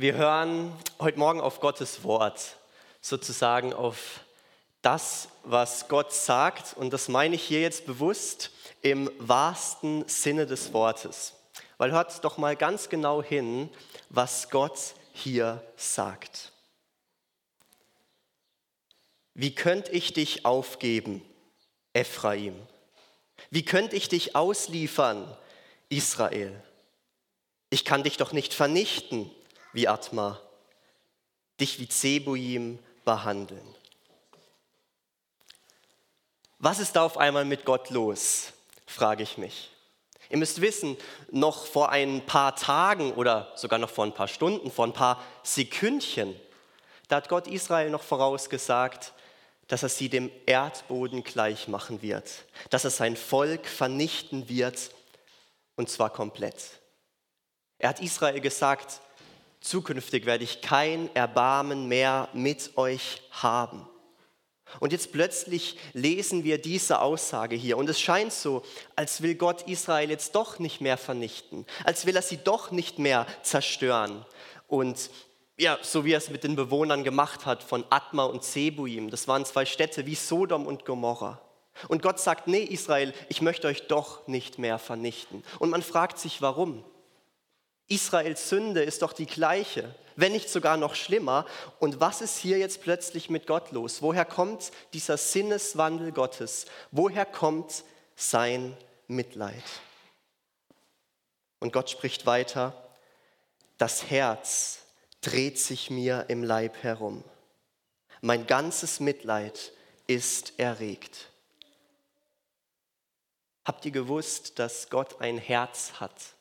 Wir hören heute Morgen auf Gottes Wort, sozusagen auf das, was Gott sagt. Und das meine ich hier jetzt bewusst im wahrsten Sinne des Wortes. Weil hört doch mal ganz genau hin, was Gott hier sagt. Wie könnte ich dich aufgeben, Ephraim? Wie könnte ich dich ausliefern, Israel? Ich kann dich doch nicht vernichten, wie Atma, dich wie Zebuim behandeln. Was ist da auf einmal mit Gott los, frage ich mich. Ihr müsst wissen, noch vor ein paar Tagen oder sogar noch vor ein paar Stunden, vor ein paar Sekündchen, da hat Gott Israel noch vorausgesagt, dass er sie dem Erdboden gleich machen wird, dass er sein Volk vernichten wird und zwar komplett. Er hat Israel gesagt, zukünftig werde ich kein Erbarmen mehr mit euch haben. Und jetzt plötzlich lesen wir diese Aussage hier und es scheint so, als will Gott Israel jetzt doch nicht mehr vernichten, als will er sie doch nicht mehr zerstören. Und ja, so wie er es mit den Bewohnern gemacht hat von Atma und Zebuim, das waren zwei Städte wie Sodom und Gomorra. Und Gott sagt, nee Israel, ich möchte euch doch nicht mehr vernichten. Und man fragt sich, warum? Israels Sünde ist doch die gleiche, wenn nicht sogar noch schlimmer. Und was ist hier jetzt plötzlich mit Gott los? Woher kommt dieser Sinneswandel Gottes? Woher kommt sein Mitleid? Und Gott spricht weiter, das Herz dreht sich mir im Leib herum. Mein ganzes Mitleid ist erregt. Habt ihr gewusst, dass Gott ein Herz hat?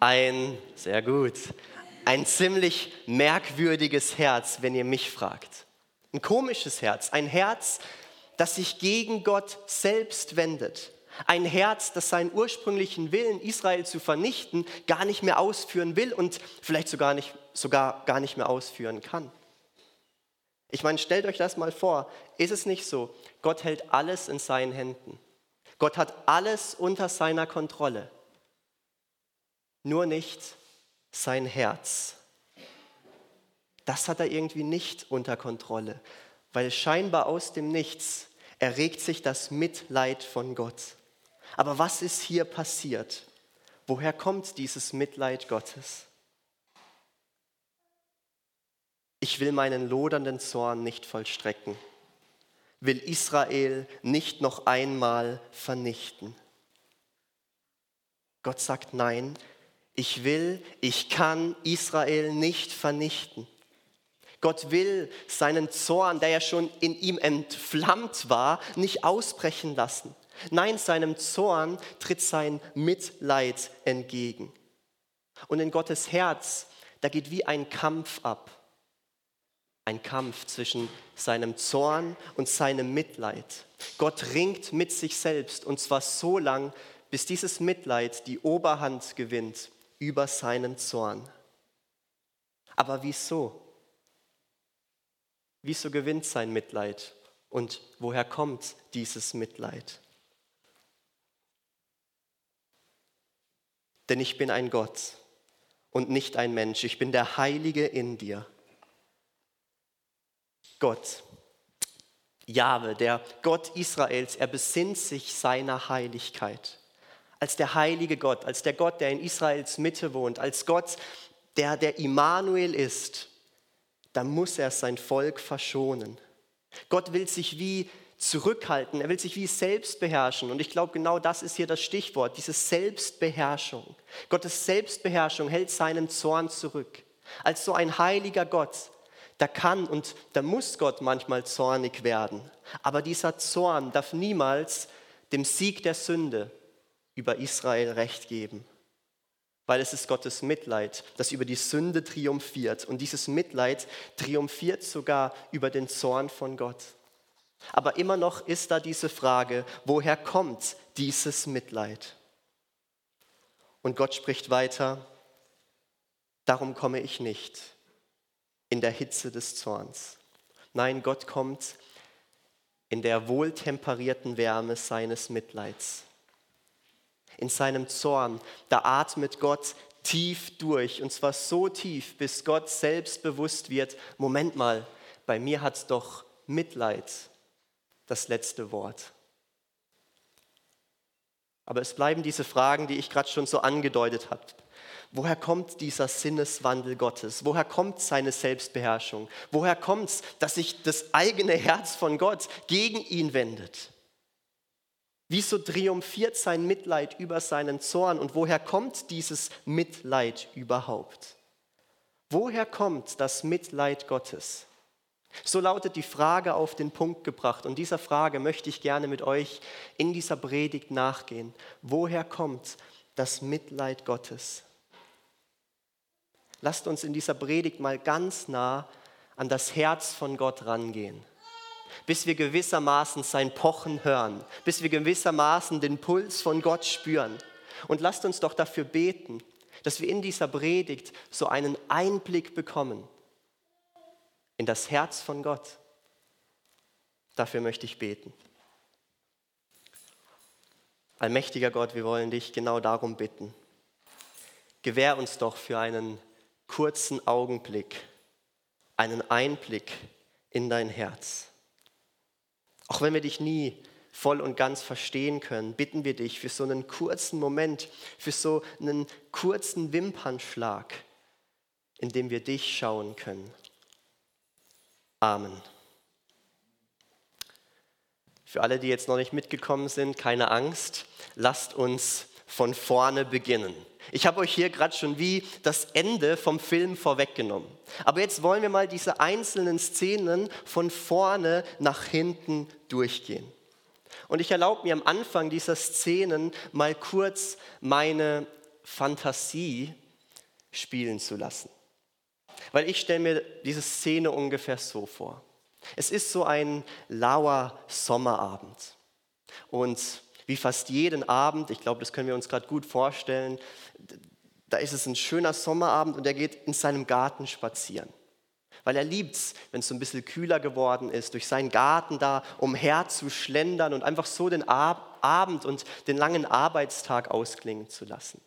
Ein, sehr gut, ein ziemlich merkwürdiges Herz, wenn ihr mich fragt. Ein komisches Herz, ein Herz, das sich gegen Gott selbst wendet. Ein Herz, das seinen ursprünglichen Willen, Israel zu vernichten, gar nicht mehr ausführen will und vielleicht sogar, nicht, sogar gar nicht mehr ausführen kann. Ich meine, stellt euch das mal vor. Ist es nicht so? Gott hält alles in seinen Händen. Gott hat alles unter seiner Kontrolle nur nicht sein Herz. Das hat er irgendwie nicht unter Kontrolle, weil scheinbar aus dem Nichts erregt sich das Mitleid von Gott. Aber was ist hier passiert? Woher kommt dieses Mitleid Gottes? Ich will meinen lodernden Zorn nicht vollstrecken, will Israel nicht noch einmal vernichten. Gott sagt nein, ich will, ich kann Israel nicht vernichten. Gott will seinen Zorn, der ja schon in ihm entflammt war, nicht ausbrechen lassen. Nein, seinem Zorn tritt sein Mitleid entgegen. Und in Gottes Herz, da geht wie ein Kampf ab. Ein Kampf zwischen seinem Zorn und seinem Mitleid. Gott ringt mit sich selbst und zwar so lang, bis dieses Mitleid die Oberhand gewinnt über seinen Zorn. Aber wieso? Wieso gewinnt sein Mitleid? Und woher kommt dieses Mitleid? Denn ich bin ein Gott und nicht ein Mensch. Ich bin der Heilige in dir. Gott, Jahwe, der Gott Israels, er besinnt sich seiner Heiligkeit als der heilige Gott, als der Gott, der in Israels Mitte wohnt, als Gott, der der Immanuel ist, dann muss er sein Volk verschonen. Gott will sich wie zurückhalten, er will sich wie selbst beherrschen. Und ich glaube, genau das ist hier das Stichwort, diese Selbstbeherrschung. Gottes Selbstbeherrschung hält seinen Zorn zurück. Als so ein heiliger Gott, da kann und da muss Gott manchmal zornig werden. Aber dieser Zorn darf niemals dem Sieg der Sünde, über Israel Recht geben. Weil es ist Gottes Mitleid, das über die Sünde triumphiert. Und dieses Mitleid triumphiert sogar über den Zorn von Gott. Aber immer noch ist da diese Frage, woher kommt dieses Mitleid? Und Gott spricht weiter, darum komme ich nicht in der Hitze des Zorns. Nein, Gott kommt in der wohltemperierten Wärme seines Mitleids in seinem Zorn, da atmet Gott tief durch. Und zwar so tief, bis Gott selbst bewusst wird, Moment mal, bei mir hat doch Mitleid das letzte Wort. Aber es bleiben diese Fragen, die ich gerade schon so angedeutet habe. Woher kommt dieser Sinneswandel Gottes? Woher kommt seine Selbstbeherrschung? Woher kommt es, dass sich das eigene Herz von Gott gegen ihn wendet? Wieso triumphiert sein Mitleid über seinen Zorn? Und woher kommt dieses Mitleid überhaupt? Woher kommt das Mitleid Gottes? So lautet die Frage auf den Punkt gebracht. Und dieser Frage möchte ich gerne mit euch in dieser Predigt nachgehen. Woher kommt das Mitleid Gottes? Lasst uns in dieser Predigt mal ganz nah an das Herz von Gott rangehen, bis wir gewissermaßen sein Pochen hören, bis wir gewissermaßen den Puls von Gott spüren. Und lasst uns doch dafür beten, dass wir in dieser Predigt so einen Einblick bekommen in das Herz von Gott. Dafür möchte ich beten. Allmächtiger Gott, wir wollen dich genau darum bitten. Gewähr uns doch für einen kurzen Augenblick einen Einblick in dein Herz. Auch wenn wir dich nie voll und ganz verstehen können, bitten wir dich für so einen kurzen Moment, für so einen kurzen Wimpernschlag, in dem wir dich schauen können. Amen. Für alle, die jetzt noch nicht mitgekommen sind, keine Angst, lasst uns von vorne beginnen. Ich habe euch hier gerade schon wie das Ende vom Film vorweggenommen. Aber jetzt wollen wir mal diese einzelnen Szenen von vorne nach hinten durchgehen. Und ich erlaube mir am Anfang dieser Szenen mal kurz meine Fantasie spielen zu lassen. Weil ich stelle mir diese Szene ungefähr so vor. Es ist so ein lauer Sommerabend. Und wie fast jeden Abend, ich glaube, das können wir uns gerade gut vorstellen, da ist es ein schöner Sommerabend und er geht in seinem Garten spazieren. Weil er liebt es, wenn es so ein bisschen kühler geworden ist, durch seinen Garten da umher zu schlendern und einfach so den Abend und den langen Arbeitstag ausklingen zu lassen.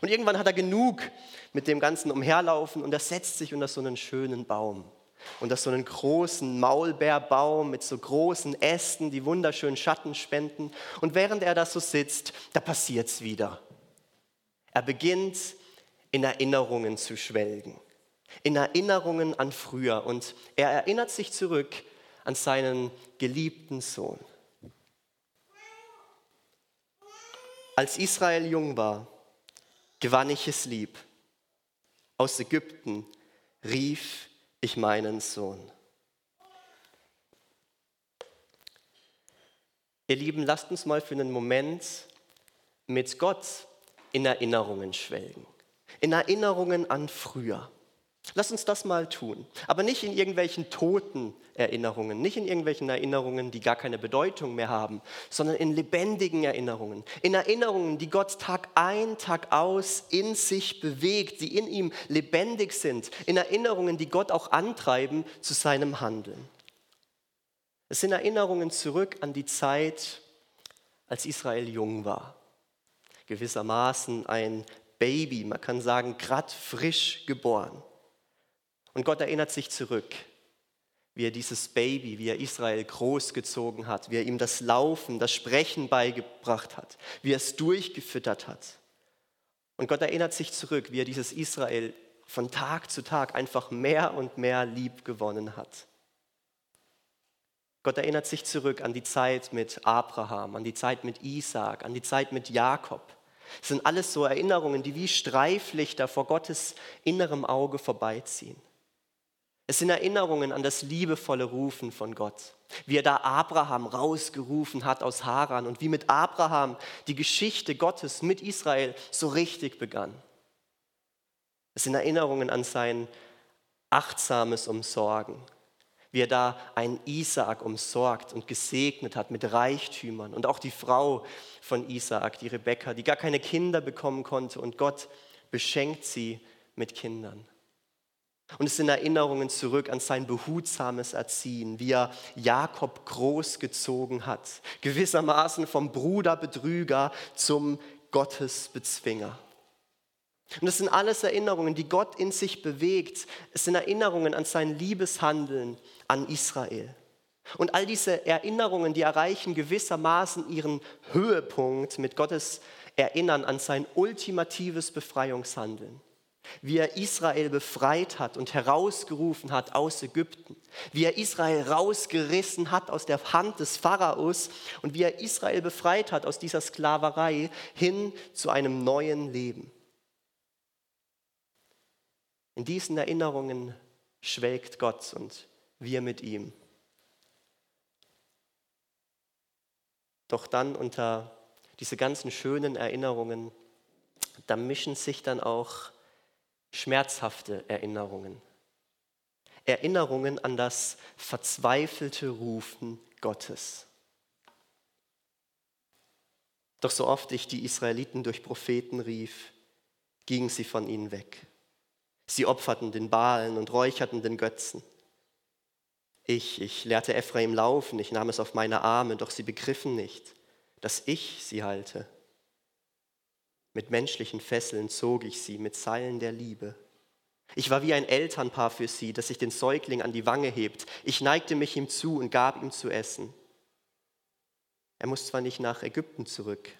Und irgendwann hat er genug mit dem ganzen Umherlaufen und er setzt sich unter so einen schönen Baum. Unter so einen großen Maulbeerbaum mit so großen Ästen, die wunderschönen Schatten spenden. Und während er da so sitzt, da passiert es wieder. Er beginnt in Erinnerungen zu schwelgen. In Erinnerungen an früher. Und er erinnert sich zurück an seinen geliebten Sohn. Als Israel jung war, gewann ich es lieb. Aus Ägypten rief ich meinen Sohn. Ihr Lieben, lasst uns mal für einen Moment mit Gott in Erinnerungen schwelgen. In Erinnerungen an früher. Lass uns das mal tun. Aber nicht in irgendwelchen toten Erinnerungen, nicht in irgendwelchen Erinnerungen, die gar keine Bedeutung mehr haben, sondern in lebendigen Erinnerungen. In Erinnerungen, die Gott Tag ein, Tag aus in sich bewegt, die in ihm lebendig sind. In Erinnerungen, die Gott auch antreiben zu seinem Handeln. Es sind Erinnerungen zurück an die Zeit, als Israel jung war. Gewissermaßen ein Baby, man kann sagen, grad frisch geboren. Und Gott erinnert sich zurück, wie er dieses Baby, wie er Israel großgezogen hat, wie er ihm das Laufen, das Sprechen beigebracht hat, wie er es durchgefüttert hat. Und Gott erinnert sich zurück, wie er dieses Israel von Tag zu Tag einfach mehr und mehr lieb gewonnen hat. Gott erinnert sich zurück an die Zeit mit Abraham, an die Zeit mit Isaac, an die Zeit mit Jakob. Das sind alles so Erinnerungen, die wie Streiflichter vor Gottes innerem Auge vorbeiziehen. Es sind Erinnerungen an das liebevolle Rufen von Gott, wie er da Abraham rausgerufen hat aus Haran und wie mit Abraham die Geschichte Gottes mit Israel so richtig begann. Es sind Erinnerungen an sein achtsames Umsorgen, wie er da einen Isaak umsorgt und gesegnet hat mit Reichtümern und auch die Frau von Isaak, die Rebekka, die gar keine Kinder bekommen konnte und Gott beschenkt sie mit Kindern. Und es sind Erinnerungen zurück an sein behutsames Erziehen, wie er Jakob großgezogen hat, gewissermaßen vom Bruderbetrüger zum Gottesbezwinger. Und das sind alles Erinnerungen, die Gott in sich bewegt. Es sind Erinnerungen an sein Liebeshandeln an Israel. Und all diese Erinnerungen, die erreichen gewissermaßen ihren Höhepunkt mit Gottes Erinnern an sein ultimatives Befreiungshandeln. Wie er Israel befreit hat und herausgerufen hat aus Ägypten. Wie er Israel rausgerissen hat aus der Hand des Pharaos und wie er Israel befreit hat aus dieser Sklaverei hin zu einem neuen Leben. In diesen Erinnerungen schwelgt Gott und wir mit ihm. Doch dann unter diese ganzen schönen Erinnerungen, da mischen sich dann auch schmerzhafte Erinnerungen. Erinnerungen an das verzweifelte Rufen Gottes. Doch so oft ich die Israeliten durch Propheten rief, gingen sie von ihnen weg. Sie opferten den Balen und räucherten den Götzen. Ich, ich lehrte Ephraim laufen, ich nahm es auf meine Arme, doch sie begriffen nicht, dass ich sie halte. Mit menschlichen Fesseln zog ich sie, mit Seilen der Liebe. Ich war wie ein Elternpaar für sie, das sich den Säugling an die Wange hebt. Ich neigte mich ihm zu und gab ihm zu essen. Er muss zwar nicht nach Ägypten zurück,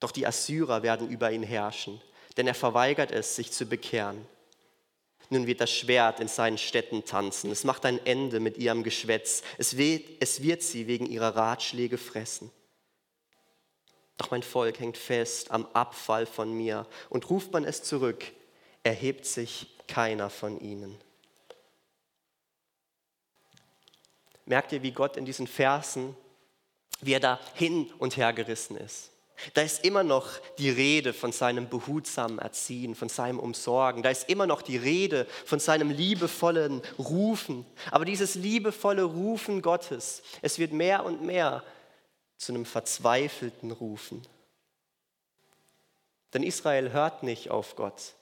doch die Assyrer werden über ihn herrschen, denn er verweigert es, sich zu bekehren. Nun wird das Schwert in seinen Städten tanzen. Es macht ein Ende mit ihrem Geschwätz. Es wird, es wird sie wegen ihrer Ratschläge fressen. Doch mein Volk hängt fest am Abfall von mir und ruft man es zurück, erhebt sich keiner von ihnen. Merkt ihr, wie Gott in diesen Versen, wie er da hin und her gerissen ist? Da ist immer noch die Rede von seinem behutsamen Erziehen, von seinem Umsorgen. Da ist immer noch die Rede von seinem liebevollen Rufen. Aber dieses liebevolle Rufen Gottes, es wird mehr und mehr zu einem verzweifelten Rufen. Denn Israel hört nicht auf Gott.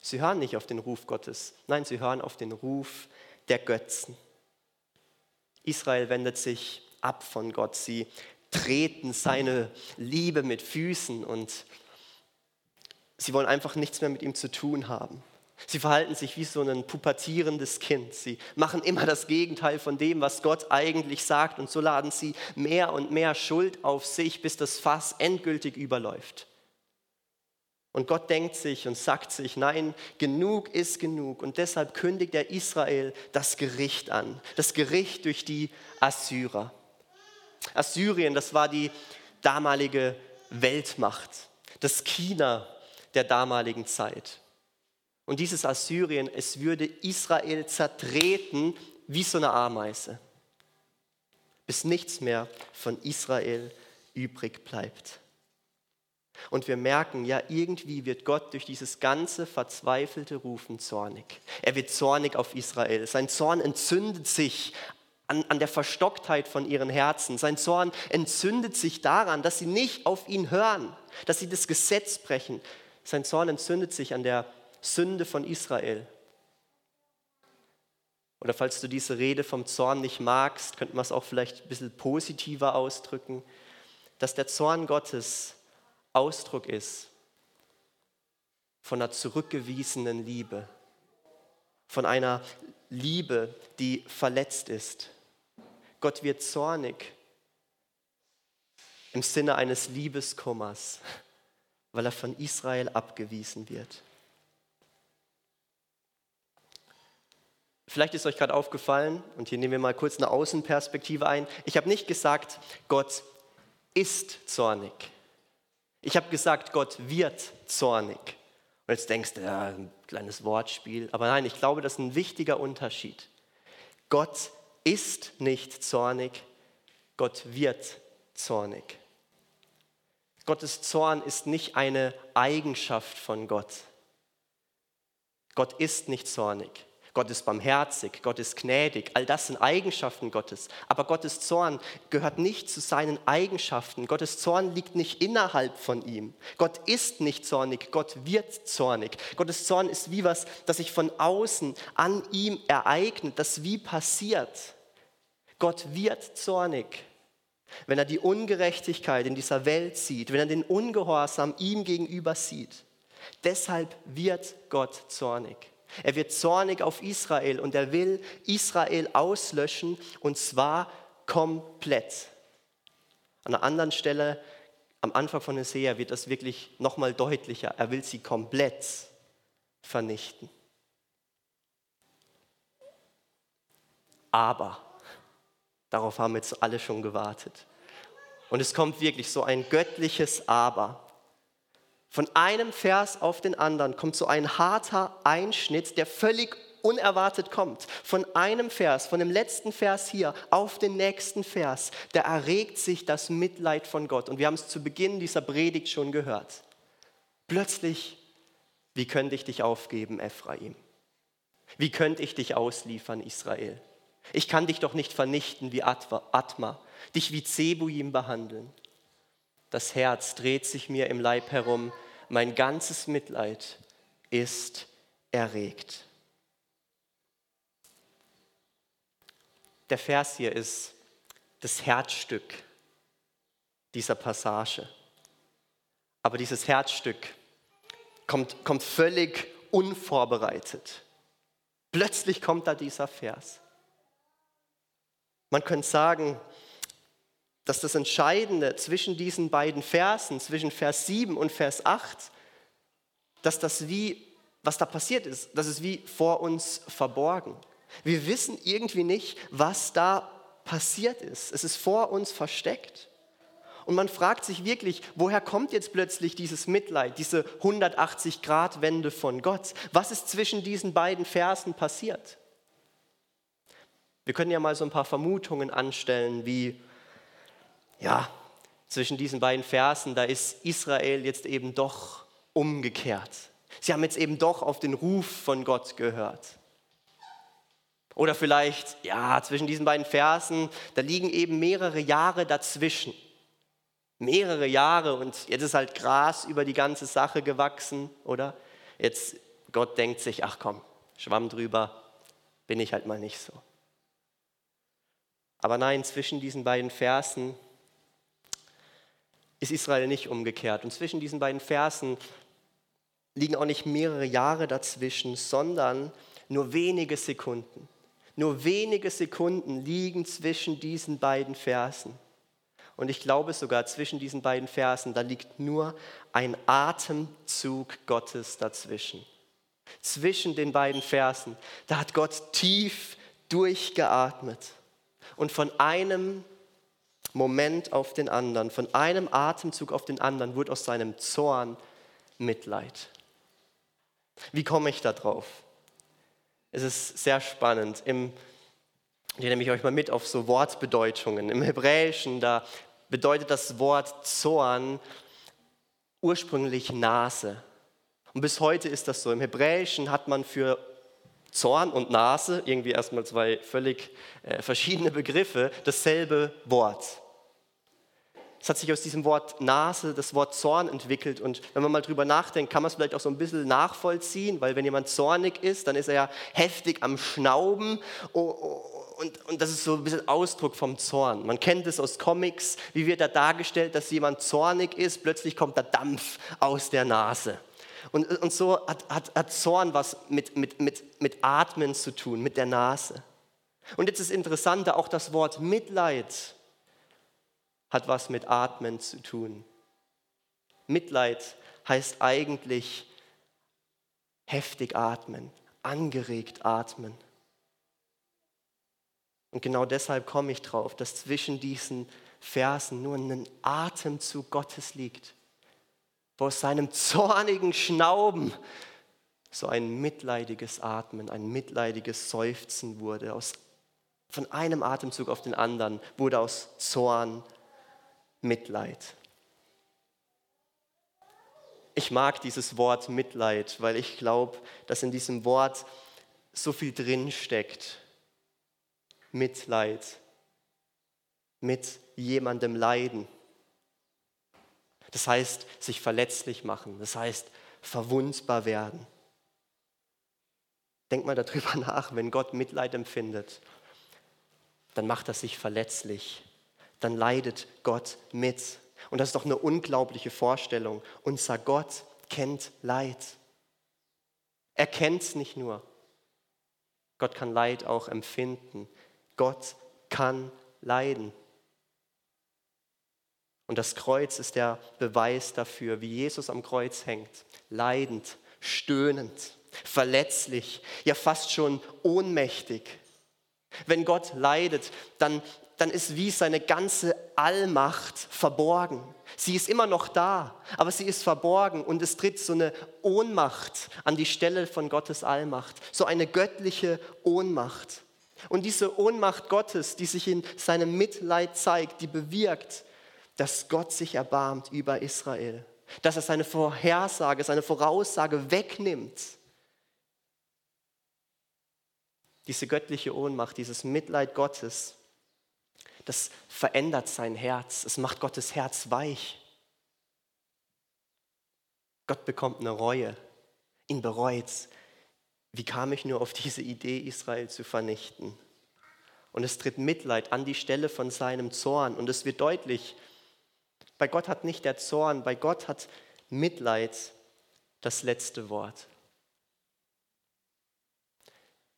Sie hören nicht auf den Ruf Gottes. Nein, sie hören auf den Ruf der Götzen. Israel wendet sich ab von Gott. Sie treten seine Liebe mit Füßen und sie wollen einfach nichts mehr mit ihm zu tun haben. Sie verhalten sich wie so ein pubertierendes Kind. Sie machen immer das Gegenteil von dem, was Gott eigentlich sagt. Und so laden sie mehr und mehr Schuld auf sich, bis das Fass endgültig überläuft. Und Gott denkt sich und sagt sich, nein, genug ist genug. Und deshalb kündigt er Israel das Gericht an. Das Gericht durch die Assyrer. Assyrien, das war die damalige Weltmacht, das China der damaligen Zeit. Und dieses Assyrien, es würde Israel zertreten wie so eine Ameise, bis nichts mehr von Israel übrig bleibt. Und wir merken, ja, irgendwie wird Gott durch dieses ganze verzweifelte Rufen zornig. Er wird zornig auf Israel. Sein Zorn entzündet sich an, an der Verstocktheit von ihren Herzen. Sein Zorn entzündet sich daran, dass sie nicht auf ihn hören, dass sie das Gesetz brechen. Sein Zorn entzündet sich an der Sünde von Israel. Oder falls du diese Rede vom Zorn nicht magst, könnte man es auch vielleicht ein bisschen positiver ausdrücken, dass der Zorn Gottes Ausdruck ist von einer zurückgewiesenen Liebe, von einer Liebe, die verletzt ist. Gott wird zornig im Sinne eines Liebeskummers, weil er von Israel abgewiesen wird. Vielleicht ist euch gerade aufgefallen, und hier nehmen wir mal kurz eine Außenperspektive ein, ich habe nicht gesagt, Gott ist zornig. Ich habe gesagt, Gott wird zornig. Und jetzt denkst du, ja, ein kleines Wortspiel. Aber nein, ich glaube, das ist ein wichtiger Unterschied. Gott ist nicht zornig, Gott wird zornig. Gottes Zorn ist nicht eine Eigenschaft von Gott. Gott ist nicht zornig. Gott ist barmherzig, Gott ist gnädig, all das sind Eigenschaften Gottes. Aber Gottes Zorn gehört nicht zu seinen Eigenschaften. Gottes Zorn liegt nicht innerhalb von ihm. Gott ist nicht zornig, Gott wird zornig. Gottes Zorn ist wie was, das sich von außen an ihm ereignet, das wie passiert. Gott wird zornig, wenn er die Ungerechtigkeit in dieser Welt sieht, wenn er den Ungehorsam ihm gegenüber sieht. Deshalb wird Gott zornig. Er wird zornig auf Israel und er will Israel auslöschen und zwar komplett. An einer anderen Stelle am Anfang von Hosea wird das wirklich nochmal deutlicher. Er will sie komplett vernichten. Aber, darauf haben jetzt alle schon gewartet. Und es kommt wirklich so ein göttliches Aber. Von einem Vers auf den anderen kommt so ein harter Einschnitt, der völlig unerwartet kommt. Von einem Vers, von dem letzten Vers hier auf den nächsten Vers, da erregt sich das Mitleid von Gott. Und wir haben es zu Beginn dieser Predigt schon gehört. Plötzlich, wie könnte ich dich aufgeben, Ephraim? Wie könnte ich dich ausliefern, Israel? Ich kann dich doch nicht vernichten wie Atma, dich wie Zebuim behandeln. Das Herz dreht sich mir im Leib herum, mein ganzes Mitleid ist erregt. Der Vers hier ist das Herzstück dieser Passage. Aber dieses Herzstück kommt, kommt völlig unvorbereitet. Plötzlich kommt da dieser Vers. Man könnte sagen, dass das Entscheidende zwischen diesen beiden Versen, zwischen Vers 7 und Vers 8, dass das wie, was da passiert ist, das ist wie vor uns verborgen. Wir wissen irgendwie nicht, was da passiert ist. Es ist vor uns versteckt. Und man fragt sich wirklich, woher kommt jetzt plötzlich dieses Mitleid, diese 180-Grad-Wende von Gott? Was ist zwischen diesen beiden Versen passiert? Wir können ja mal so ein paar Vermutungen anstellen, wie, ja, zwischen diesen beiden Versen, da ist Israel jetzt eben doch umgekehrt. Sie haben jetzt eben doch auf den Ruf von Gott gehört. Oder vielleicht, ja, zwischen diesen beiden Versen, da liegen eben mehrere Jahre dazwischen. Mehrere Jahre und jetzt ist halt Gras über die ganze Sache gewachsen, oder? Jetzt, Gott denkt sich, ach komm, Schwamm drüber, bin ich halt mal nicht so. Aber nein, zwischen diesen beiden Versen ist Israel nicht umgekehrt. Und zwischen diesen beiden Versen liegen auch nicht mehrere Jahre dazwischen, sondern nur wenige Sekunden. Nur wenige Sekunden liegen zwischen diesen beiden Versen. Und ich glaube sogar zwischen diesen beiden Versen, da liegt nur ein Atemzug Gottes dazwischen. Zwischen den beiden Versen, da hat Gott tief durchgeatmet. Und von einem Moment auf den anderen, von einem Atemzug auf den anderen, wurde aus seinem Zorn Mitleid. Wie komme ich da drauf? Es ist sehr spannend. Im, ich nehme ich euch mal mit auf so Wortbedeutungen. Im Hebräischen, da bedeutet das Wort Zorn ursprünglich Nase. Und bis heute ist das so. Im Hebräischen hat man für Zorn und Nase, irgendwie erstmal zwei völlig äh, verschiedene Begriffe, dasselbe Wort. Es hat sich aus diesem Wort Nase das Wort Zorn entwickelt und wenn man mal drüber nachdenkt, kann man es vielleicht auch so ein bisschen nachvollziehen, weil wenn jemand zornig ist, dann ist er ja heftig am Schnauben und, und das ist so ein bisschen Ausdruck vom Zorn. Man kennt es aus Comics, wie wird da dargestellt, dass jemand zornig ist, plötzlich kommt da Dampf aus der Nase. Und, und so hat, hat, hat Zorn was mit, mit, mit, mit Atmen zu tun, mit der Nase. Und jetzt ist interessant, auch das Wort Mitleid hat was mit Atmen zu tun. Mitleid heißt eigentlich heftig atmen, angeregt atmen. Und genau deshalb komme ich drauf, dass zwischen diesen Versen nur ein Atemzug Gottes liegt wo aus seinem zornigen Schnauben so ein mitleidiges Atmen, ein mitleidiges Seufzen wurde. Aus, von einem Atemzug auf den anderen wurde aus Zorn Mitleid. Ich mag dieses Wort Mitleid, weil ich glaube, dass in diesem Wort so viel drin steckt. Mitleid, mit jemandem leiden. Das heißt, sich verletzlich machen. Das heißt, verwundbar werden. Denk mal darüber nach, wenn Gott Mitleid empfindet, dann macht er sich verletzlich. Dann leidet Gott mit. Und das ist doch eine unglaubliche Vorstellung. Unser Gott kennt Leid. Er kennt es nicht nur. Gott kann Leid auch empfinden. Gott kann leiden. Und das Kreuz ist der Beweis dafür, wie Jesus am Kreuz hängt. Leidend, stöhnend, verletzlich, ja fast schon ohnmächtig. Wenn Gott leidet, dann, dann ist wie seine ganze Allmacht verborgen. Sie ist immer noch da, aber sie ist verborgen und es tritt so eine Ohnmacht an die Stelle von Gottes Allmacht, so eine göttliche Ohnmacht. Und diese Ohnmacht Gottes, die sich in seinem Mitleid zeigt, die bewirkt, dass Gott sich erbarmt über Israel, dass er seine Vorhersage, seine Voraussage wegnimmt diese göttliche Ohnmacht, dieses Mitleid Gottes, das verändert sein Herz. Es macht Gottes Herz weich. Gott bekommt eine Reue. Ihn bereut. Wie kam ich nur auf diese Idee, Israel zu vernichten? Und es tritt Mitleid an die Stelle von seinem Zorn. Und es wird deutlich, bei Gott hat nicht der Zorn, bei Gott hat Mitleid das letzte Wort.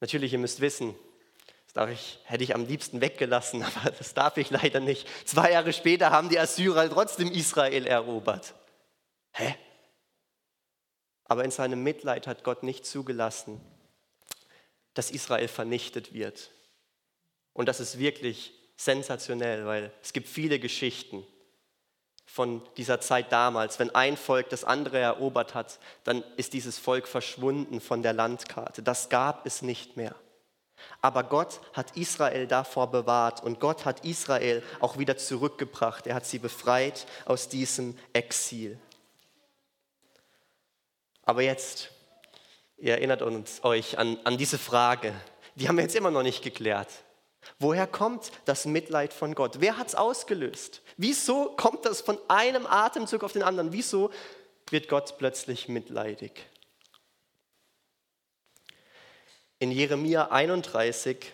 Natürlich, ihr müsst wissen, das ich, hätte ich am liebsten weggelassen, aber das darf ich leider nicht. Zwei Jahre später haben die Assyrer trotzdem Israel erobert. Hä? Aber in seinem Mitleid hat Gott nicht zugelassen, dass Israel vernichtet wird. Und das ist wirklich sensationell, weil es gibt viele Geschichten von dieser Zeit damals. Wenn ein Volk das andere erobert hat, dann ist dieses Volk verschwunden von der Landkarte. Das gab es nicht mehr. Aber Gott hat Israel davor bewahrt und Gott hat Israel auch wieder zurückgebracht. Er hat sie befreit aus diesem Exil. Aber jetzt, ihr erinnert uns, euch an, an diese Frage, die haben wir jetzt immer noch nicht geklärt. Woher kommt das Mitleid von Gott? Wer hat es ausgelöst? Wieso kommt das von einem Atemzug auf den anderen? Wieso wird Gott plötzlich mitleidig? In Jeremia 31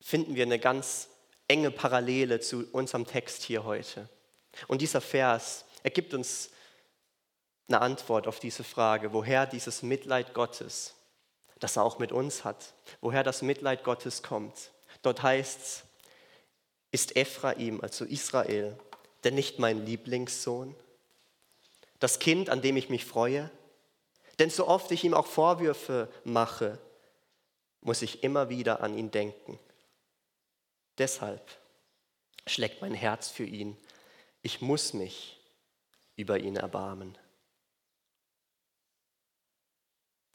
finden wir eine ganz enge Parallele zu unserem Text hier heute. Und dieser Vers ergibt uns eine Antwort auf diese Frage, woher dieses Mitleid Gottes das er auch mit uns hat, woher das Mitleid Gottes kommt. Dort heißt es, ist Ephraim, also Israel, denn nicht mein Lieblingssohn? Das Kind, an dem ich mich freue? Denn so oft ich ihm auch Vorwürfe mache, muss ich immer wieder an ihn denken. Deshalb schlägt mein Herz für ihn. Ich muss mich über ihn erbarmen.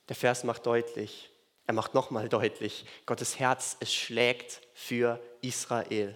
Der Vers macht deutlich, er macht nochmal deutlich, Gottes Herz, es schlägt für Israel.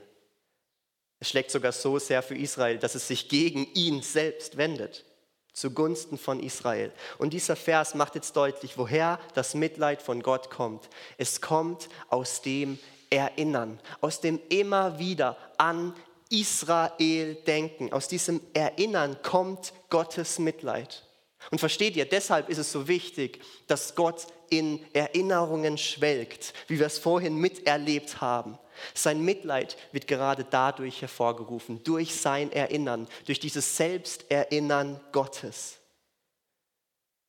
Es schlägt sogar so sehr für Israel, dass es sich gegen ihn selbst wendet, zugunsten von Israel. Und dieser Vers macht jetzt deutlich, woher das Mitleid von Gott kommt. Es kommt aus dem Erinnern, aus dem immer wieder an Israel denken. Aus diesem Erinnern kommt Gottes Mitleid. Und versteht ihr, deshalb ist es so wichtig, dass Gott in Erinnerungen schwelgt, wie wir es vorhin miterlebt haben. Sein Mitleid wird gerade dadurch hervorgerufen, durch sein Erinnern, durch dieses Selbsterinnern Gottes.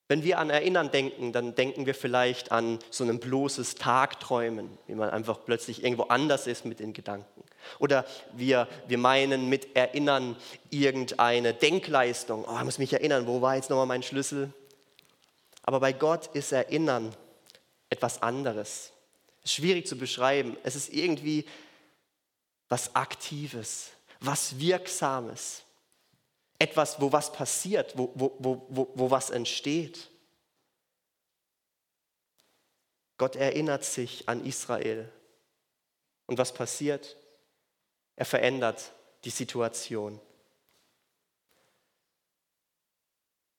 Wenn wir an Erinnern denken, dann denken wir vielleicht an so ein bloßes Tagträumen, wie man einfach plötzlich irgendwo anders ist mit den Gedanken. Oder wir, wir meinen mit Erinnern irgendeine Denkleistung. Oh, ich muss mich erinnern, wo war jetzt nochmal mein Schlüssel? Aber bei Gott ist Erinnern etwas anderes. Schwierig zu beschreiben. Es ist irgendwie was Aktives, was Wirksames. Etwas, wo was passiert, wo, wo, wo, wo, wo was entsteht. Gott erinnert sich an Israel. Und was passiert? Er verändert die Situation.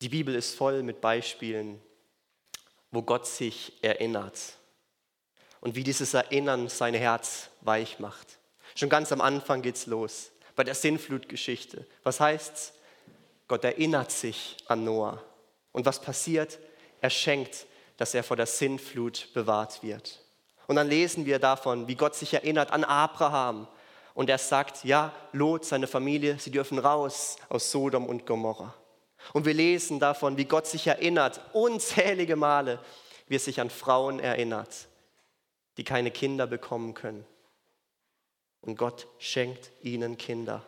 Die Bibel ist voll mit Beispielen, wo Gott sich erinnert und wie dieses Erinnern sein Herz weich macht. Schon ganz am Anfang geht's los, bei der Sinnflutgeschichte. Was heißt's? Gott erinnert sich an Noah. Und was passiert? Er schenkt, dass er vor der Sinnflut bewahrt wird. Und dann lesen wir davon, wie Gott sich erinnert an Abraham. Und er sagt, ja, Lot, seine Familie, sie dürfen raus aus Sodom und Gomorra. Und wir lesen davon, wie Gott sich erinnert, unzählige Male, wie er sich an Frauen erinnert, die keine Kinder bekommen können. Und Gott schenkt ihnen Kinder.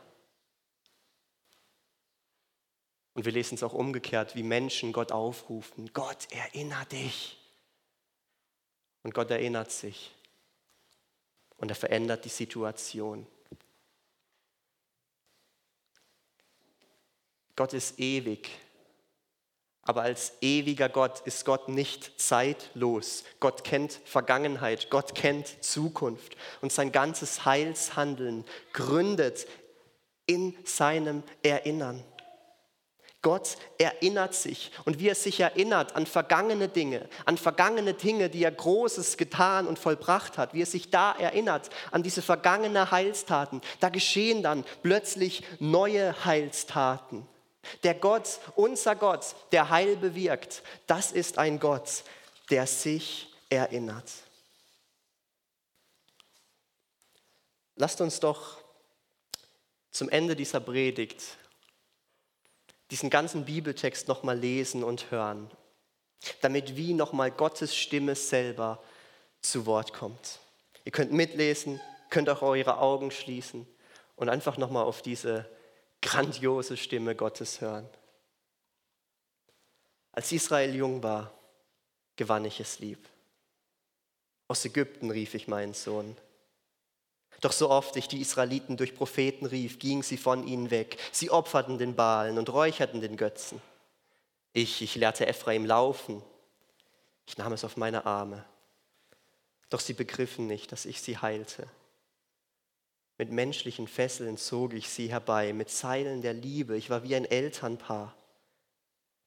Und wir lesen es auch umgekehrt, wie Menschen Gott aufrufen. Gott, erinnere dich. Und Gott erinnert sich. Und er verändert die Situation. Gott ist ewig. Aber als ewiger Gott ist Gott nicht zeitlos. Gott kennt Vergangenheit, Gott kennt Zukunft. Und sein ganzes Heilshandeln gründet in seinem Erinnern. Gott erinnert sich und wie er sich erinnert an vergangene Dinge, an vergangene Dinge, die er Großes getan und vollbracht hat, wie er sich da erinnert an diese vergangenen Heilstaten, da geschehen dann plötzlich neue Heilstaten. Der Gott, unser Gott, der Heil bewirkt, das ist ein Gott, der sich erinnert. Lasst uns doch zum Ende dieser Predigt diesen ganzen Bibeltext nochmal lesen und hören, damit wie nochmal Gottes Stimme selber zu Wort kommt. Ihr könnt mitlesen, könnt auch eure Augen schließen und einfach nochmal auf diese grandiose Stimme Gottes hören. Als Israel jung war, gewann ich es lieb. Aus Ägypten rief ich meinen Sohn. Doch so oft ich die Israeliten durch Propheten rief, gingen sie von ihnen weg. Sie opferten den Balen und räucherten den Götzen. Ich, ich lehrte Ephraim laufen. Ich nahm es auf meine Arme. Doch sie begriffen nicht, dass ich sie heilte. Mit menschlichen Fesseln zog ich sie herbei, mit Seilen der Liebe. Ich war wie ein Elternpaar,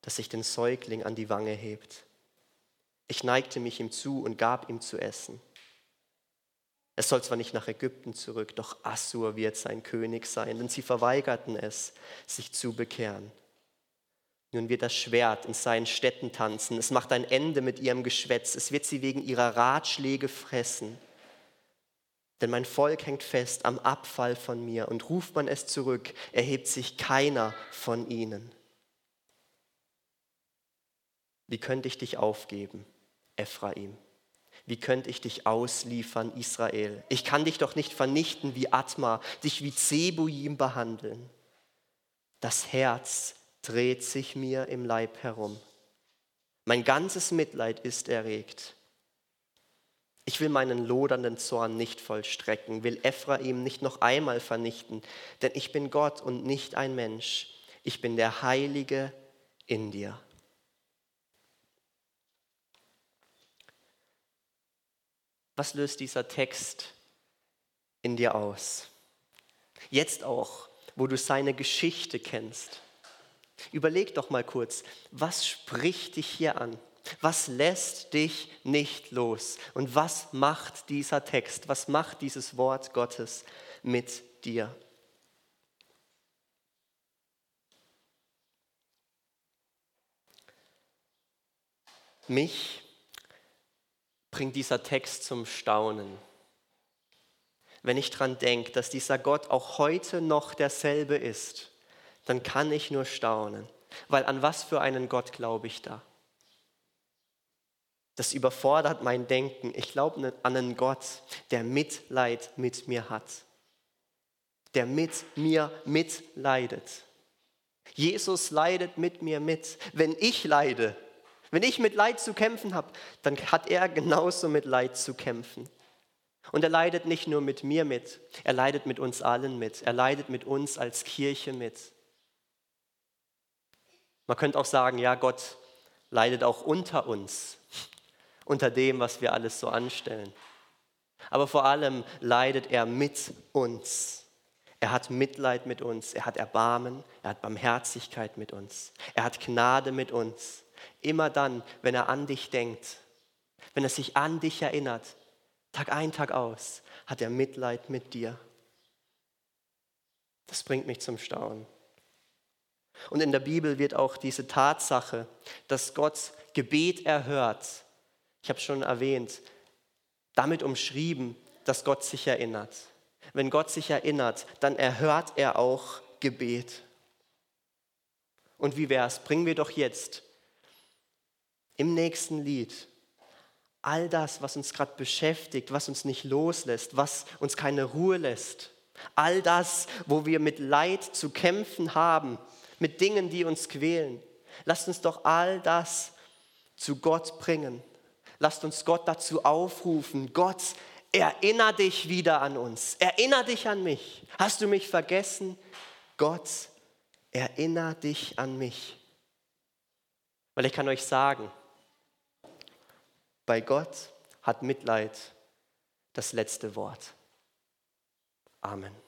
das sich den Säugling an die Wange hebt. Ich neigte mich ihm zu und gab ihm zu essen. Es soll zwar nicht nach Ägypten zurück, doch Assur wird sein König sein, denn sie verweigerten es, sich zu bekehren. Nun wird das Schwert in seinen Städten tanzen, es macht ein Ende mit ihrem Geschwätz, es wird sie wegen ihrer Ratschläge fressen. Denn mein Volk hängt fest am Abfall von mir und ruft man es zurück, erhebt sich keiner von ihnen. Wie könnte ich dich aufgeben, Ephraim? Wie könnte ich dich ausliefern, Israel? Ich kann dich doch nicht vernichten wie Atma, dich wie Zebuim behandeln. Das Herz dreht sich mir im Leib herum. Mein ganzes Mitleid ist erregt. Ich will meinen lodernden Zorn nicht vollstrecken, will Ephraim nicht noch einmal vernichten, denn ich bin Gott und nicht ein Mensch. Ich bin der Heilige in dir. Was löst dieser Text in dir aus? Jetzt auch, wo du seine Geschichte kennst. Überleg doch mal kurz, was spricht dich hier an? Was lässt dich nicht los? Und was macht dieser Text, was macht dieses Wort Gottes mit dir? Mich bringt dieser Text zum Staunen. Wenn ich daran denke, dass dieser Gott auch heute noch derselbe ist, dann kann ich nur staunen. Weil an was für einen Gott glaube ich da? Das überfordert mein Denken. Ich glaube an einen Gott, der Mitleid mit mir hat. Der mit mir mitleidet. Jesus leidet mit mir mit. Wenn ich leide, wenn ich mit Leid zu kämpfen habe, dann hat er genauso mit Leid zu kämpfen. Und er leidet nicht nur mit mir mit, er leidet mit uns allen mit. Er leidet mit uns als Kirche mit. Man könnte auch sagen, ja, Gott leidet auch unter uns unter dem, was wir alles so anstellen. Aber vor allem leidet er mit uns. Er hat Mitleid mit uns, er hat Erbarmen, er hat Barmherzigkeit mit uns, er hat Gnade mit uns. Immer dann, wenn er an dich denkt, wenn er sich an dich erinnert, Tag ein, Tag aus, hat er Mitleid mit dir. Das bringt mich zum Staunen. Und in der Bibel wird auch diese Tatsache, dass Gott Gebet erhört, ich habe schon erwähnt, damit umschrieben, dass Gott sich erinnert. Wenn Gott sich erinnert, dann erhört er auch Gebet. Und wie wär's? Bringen wir doch jetzt im nächsten Lied all das, was uns gerade beschäftigt, was uns nicht loslässt, was uns keine Ruhe lässt, all das, wo wir mit Leid zu kämpfen haben, mit Dingen, die uns quälen. Lasst uns doch all das zu Gott bringen. Lasst uns Gott dazu aufrufen. Gott, erinner dich wieder an uns. Erinner dich an mich. Hast du mich vergessen? Gott, erinner dich an mich. Weil ich kann euch sagen, bei Gott hat Mitleid das letzte Wort. Amen.